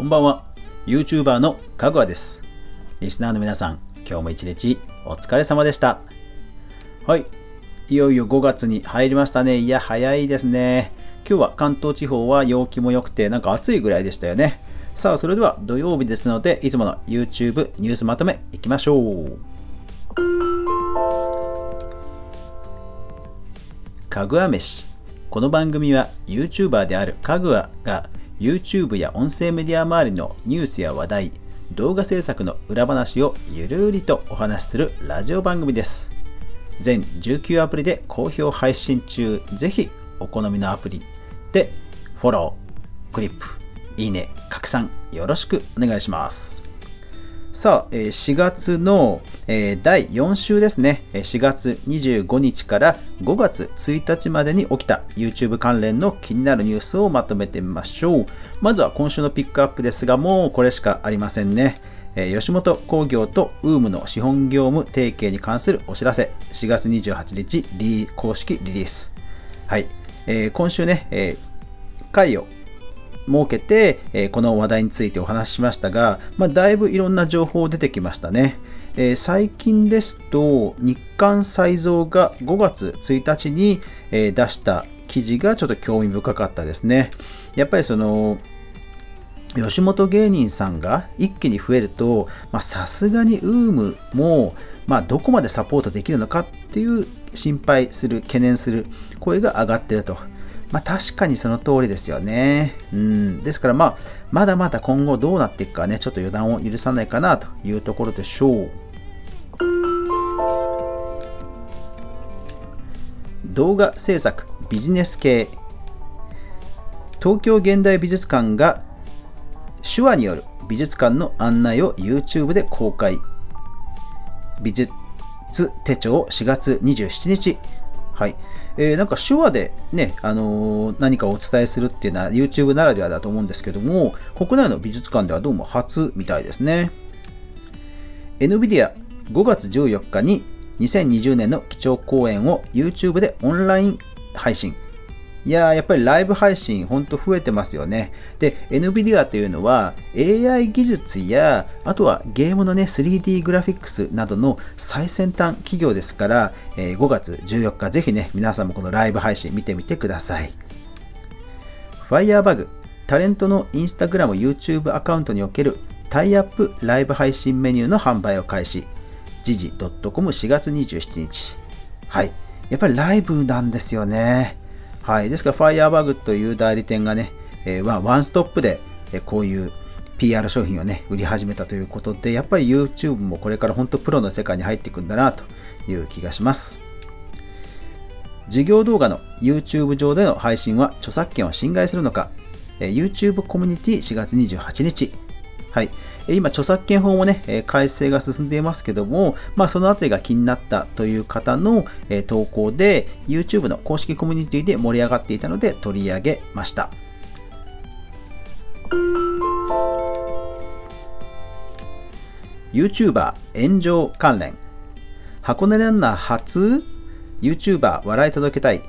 こんばんは。YouTuber のかぐわです。リスナーの皆さん今日も一日お疲れ様でした。はい。いよいよ5月に入りましたね。いや早いですね。今日は関東地方は陽気も良くてなんか暑いぐらいでしたよね。さあそれでは土曜日ですのでいつもの YouTube ニュースまとめいきましょう。かぐわ飯。この番組は YouTuber であるかぐわが YouTube や音声メディア周りのニュースや話題動画制作の裏話をゆるりとお話しするラジオ番組です。全19アプリで好評配信中。ぜひお好みのアプリでフォロークリップいいね拡散よろしくお願いします。さあ、4月の第4週ですね。4月25日から5月1日までに起きた YouTube 関連の気になるニュースをまとめてみましょう。まずは今週のピックアップですが、もうこれしかありませんね。吉本興業と UM の資本業務提携に関するお知らせ、4月28日リ公式リリース。はい。今週ね、回を設けて、えこの話題についてお話ししましたが、まあ、だいぶいろんな情報出てきましたね。え、最近ですと、日刊再造が5月1日に、え、出した記事がちょっと興味深かったですね。やっぱりその、吉本芸人さんが一気に増えると、さすがに UM も、まあ、どこまでサポートできるのかっていう心配する、懸念する声が上がってると。まあ確かにその通りですよね。うん。ですからまあ、まだまだ今後どうなっていくかね、ちょっと予断を許さないかなというところでしょう。動画制作ビジネス系東京現代美術館が手話による美術館の案内を YouTube で公開美術手帳4月27日はい。えー、なんか手話でね、あのー、何かをお伝えするっていうのは YouTube ならではだと思うんですけども、国内の美術館ではどうも初みたいですね。NVIDIA5 月14日に2020年の基調講演を YouTube でオンライン配信。いや、やっぱりライブ配信ほんと増えてますよね。で、NVIDIA というのは AI 技術や、あとはゲームのね、3D グラフィックスなどの最先端企業ですから、えー、5月14日ぜひね、皆さんもこのライブ配信見てみてください。Firebug、タレントの Instagram、YouTube アカウントにおけるタイアップライブ配信メニューの販売を開始。時事 .com4 月27日。はい。やっぱりライブなんですよね。はい、ですから、ファイヤーバグという代理店がね、えー、ワンストップで、えこういう PR 商品をね、売り始めたということで、やっぱり YouTube もこれから本当プロの世界に入っていくんだなという気がします。授業動画の YouTube 上での配信は著作権を侵害するのか、YouTube コミュニティ4月28日。はい。今、著作権法もね、改正が進んでいますけども、まあ、そのあたりが気になったという方の投稿で、YouTube の公式コミュニティで盛り上がっていたので取り上げました。YouTuber 炎上関連箱根ランナー初？YouTuber 笑い届けたい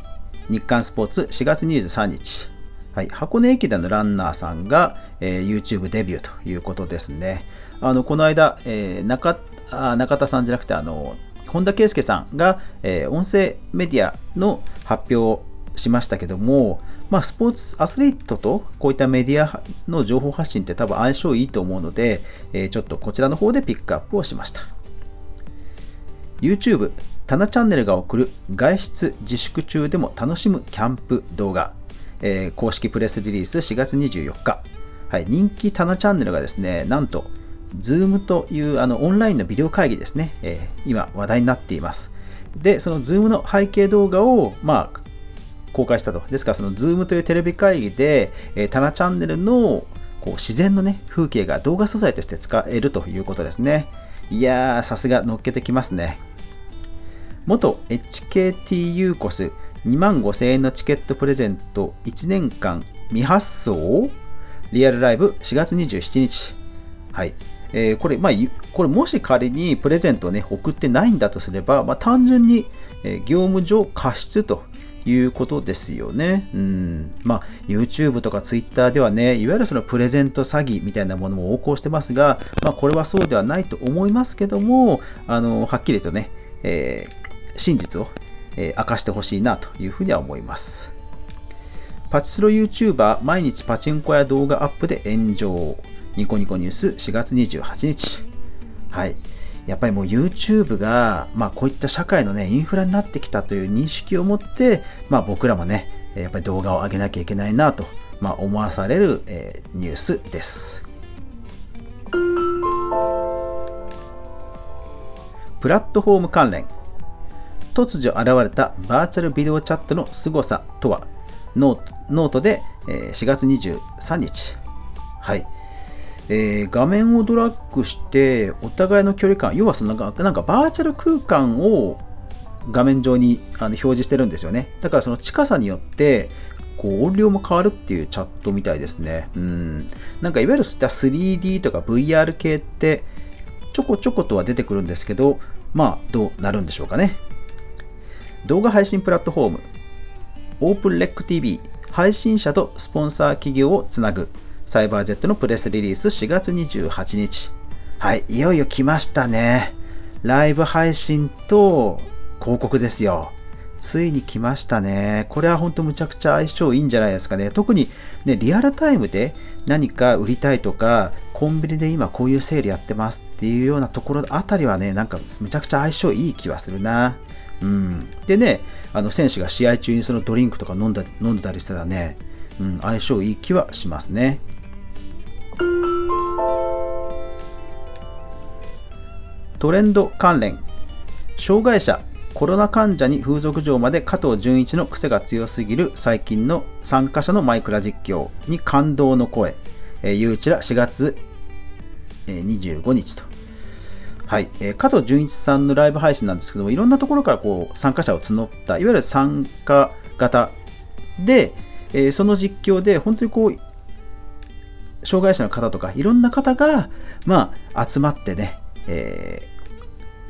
日刊スポーツ4月23日はい、箱根駅伝のランナーさんが、えー、YouTube デビューということですね。あのこの間、えー、中あ中田さんじゃなくてあの本田圭佑さんが、えー、音声メディアの発表をしましたけども、まあ、スポーツアスリートとこういったメディアの情報発信って多分相性いいと思うので、えー、ちょっとこちらの方でピックアップをしました。YouTube、タナチャンネルが送る外出自粛中でも楽しむキャンプ動画えー、公式プレスリリース4月24日、はい、人気タナチャンネルがですね、なんと、Zoom というあのオンラインのビデオ会議ですね、えー、今話題になっています。で、その Zoom の背景動画を、まあ、公開したと。ですから、その Zoom というテレビ会議で、えー、タナチャンネルのこう自然のね、風景が動画素材として使えるということですね。いやー、さすが乗っけてきますね。元 HKTU コス2万5000円のチケットプレゼント1年間未発送リアルライブ4月27日。はい。えー、これ、まあ、これもし仮にプレゼントをね、送ってないんだとすれば、まあ、単純に、業務上過失ということですよね。うん。まあ、YouTube とか Twitter ではね、いわゆるそのプレゼント詐欺みたいなものも横行してますが、まあ、これはそうではないと思いますけども、あの、はっきりとね、えー、真実を、えー、明かしてほしいなというふうには思います。パチスロ YouTuber 毎日パチンコや動画アップで炎上。ニコニコニュース4月28日。はい。やっぱりもう YouTube が、まあ、こういった社会のね、インフラになってきたという認識を持って、まあ、僕らもね、やっぱり動画を上げなきゃいけないなと、まあ、思わされる、えー、ニュースです。プラットフォーム関連突如現れたバーチャルビデオチャットの凄さとは？ノートで4月23日。はい。えー、画面をドラッグしてお互いの距離感要はそのなんかなんかバーチャル空間を画面上にあの表示してるんですよね。だからその近さによってこう音量も変わるっていうチャットみたいですね。うん。なんかいわゆる 3D とか VR 系ってちょこちょことは出てくるんですけどまあどうなるんでしょうかね。動画配信プラットフォーム OpenRecTV 配信者とスポンサー企業をつなぐサイバージェットのプレスリリース4月28日。はい、いよいよ来ましたね。ライブ配信と広告ですよ。ついに来ましたね。これは本当むちゃくちゃ相性いいんじゃないですかね。特にね、リアルタイムで何か売りたいとか、コンビニで今こういうセールやってますっていうようなところあたりはね、なんかむちゃくちゃ相性いい気はするな。うん。でね、あの選手が試合中にそのドリンクとか飲んだ飲んでたりしたらね、うん、相性いい気はしますね。トレンド関連障害者コロナ患者に風俗嬢まで加藤純一の癖が強すぎる最近の参加者のマイクラ実況に感動の声、えー、ゆうちら4月、えー、25日と。はい、えー、加藤純一さんのライブ配信なんですけども、いろんなところからこう参加者を募った、いわゆる参加型で、えー、その実況で本当にこう、障害者の方とかいろんな方が、まあ、集まってね、え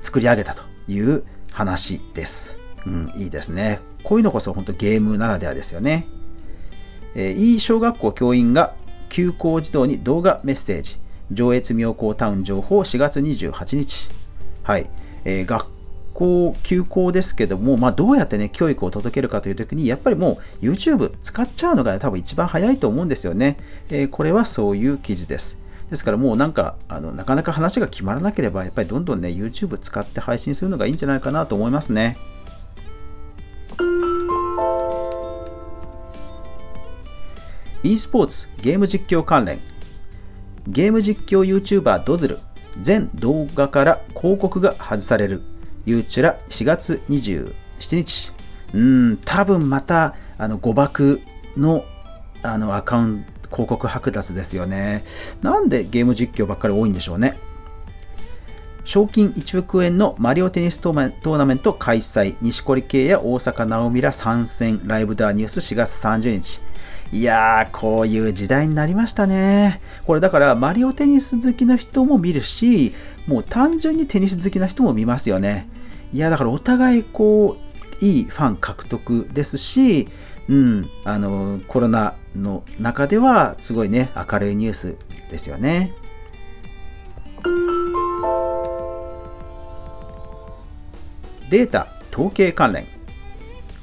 ー、作り上げたという話です。うん、いいですね。こういうのこそ本当ゲームならではですよね。えー、いい小学校教員が休校児童に動画メッセージ。上越妙高タウン情報4月28日。はい。えー、学校、休校ですけども、まあ、どうやってね、教育を届けるかというときに、やっぱりもう YouTube 使っちゃうのが多分一番早いと思うんですよね。えー、これはそういう記事です。ですからもうなんかあのなかなか話が決まらなければやっぱりどんどんね YouTube 使って配信するのがいいんじゃないかなと思いますね。e スポーツゲーム実況関連ゲーム実況 YouTuber ドズル全動画から広告が外されるユーチュラ4月27日うん多分またあの誤爆のあのアカウント広告剥奪ですよね。なんでゲーム実況ばっかり多いんでしょうね。賞金1億円のマリオテニストーナメント開催。西堀圭や大阪直美ら参戦。ライブダーニュース4月30日。いやー、こういう時代になりましたね。これだから、マリオテニス好きの人も見るし、もう単純にテニス好きな人も見ますよね。いや、だからお互いこう、いいファン獲得ですし、うん、あの、コロナの中ではすごいね明るいニュースですよね。データ統計関連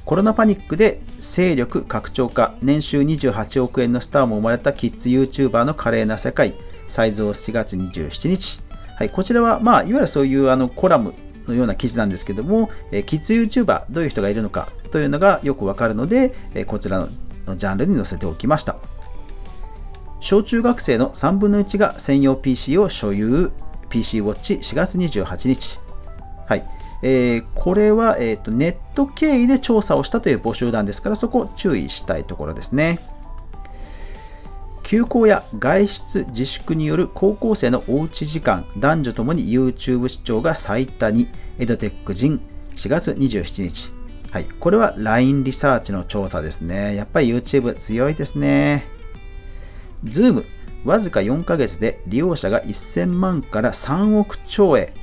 コロナパニックで勢力拡張化年収28億円のスターも生まれたキッズ YouTuber の華麗な世界再造7月27日、はい、こちらは、まあ、いわゆるそういうあのコラムのような記事なんですけども、えキッズ YouTuber どういう人がいるのかというのがよくわかるので、えこちらののジャンルに載せておきました。小中学生の3分の1が専用 PC を所有 PC ウォッチ4月28日。はい。えー、これは、えーと、ネット経由で調査をしたという募集団ですから、そこ注意したいところですね。休校や外出自粛による高校生のおうち時間、男女ともに YouTube 視聴が最多に、エドテック人4月27日。はい、これは LINE リサーチの調査ですね。やっぱり YouTube 強いですね。Zoom、わずか4ヶ月で利用者が1000万から3億超へ、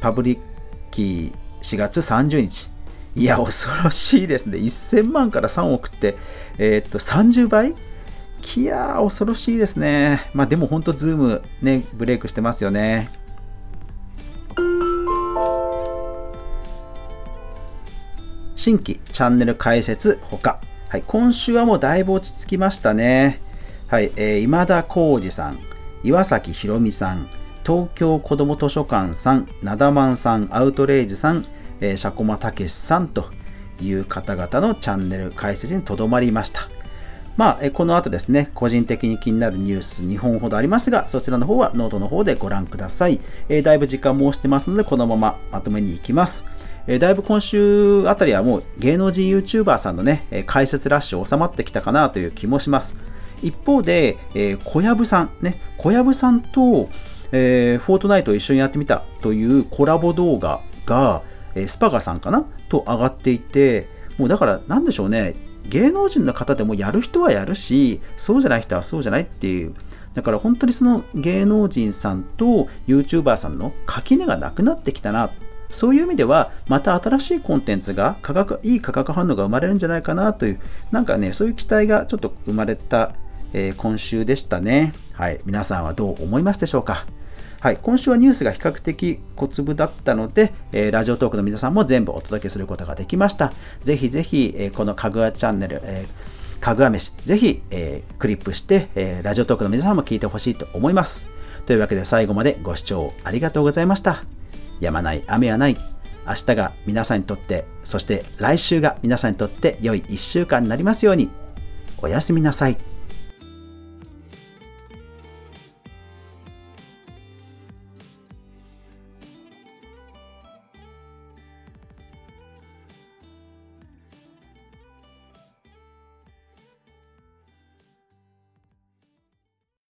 Publickey 4月30日、いや、恐ろしいですね。1000万から3億って、えー、っと、30倍？いやー、恐ろしいですね。まあでも本当、ズームね、ブレイクしてますよね。新規チャンネル開設ほか。はい、今週はもうだいぶ落ち着きましたね。はい、えー、今田耕司さん、岩崎宏美さん、東京子ども図書館さん、なだまんさん、アウトレイジさん、えー、シャコマたけしさんという方々のチャンネル開設にとどまりました。まあ、えこの後ですね、個人的に気になるニュース2本ほどありますが、そちらの方はノートの方でご覧ください。えー、だいぶ時間も押してますので、このまままとめに行きます。えー、だいぶ今週あたりはもう芸能人 YouTuber さんのね、え開設ラッシュ収まってきたかなという気もします。一方で、えー、小籔さん、ね、小籔さんと、えー、フォートナイトを一緒にやってみたというコラボ動画が、えー、スパガさんかな？と上がっていて、もうだからなんでしょうね、芸能人の方でもやる人はやるし、そうじゃない人はそうじゃないっていう。だから本当にその芸能人さんと YouTuber さんの垣根がなくなってきたな。そういう意味では、また新しいコンテンツが価格、いい価格反応が生まれるんじゃないかなという、なんかね、そういう期待がちょっと生まれた、えー、今週でしたね。はい。皆さんはどう思いますでしょうか？はい、今週はニュースが比較的小粒だったので、えー、ラジオトークの皆さんも全部お届けすることができました。ぜひぜひ、えー、このかぐわチャンネル、えー、かぐわ飯、ぜひ、えー、クリップして、えー、ラジオトークの皆さんも聞いてほしいと思います。というわけで最後までご視聴ありがとうございました。やまない雨はない。明日が皆さんにとって、そして来週が皆さんにとって良い1週間になりますように。おやすみなさい。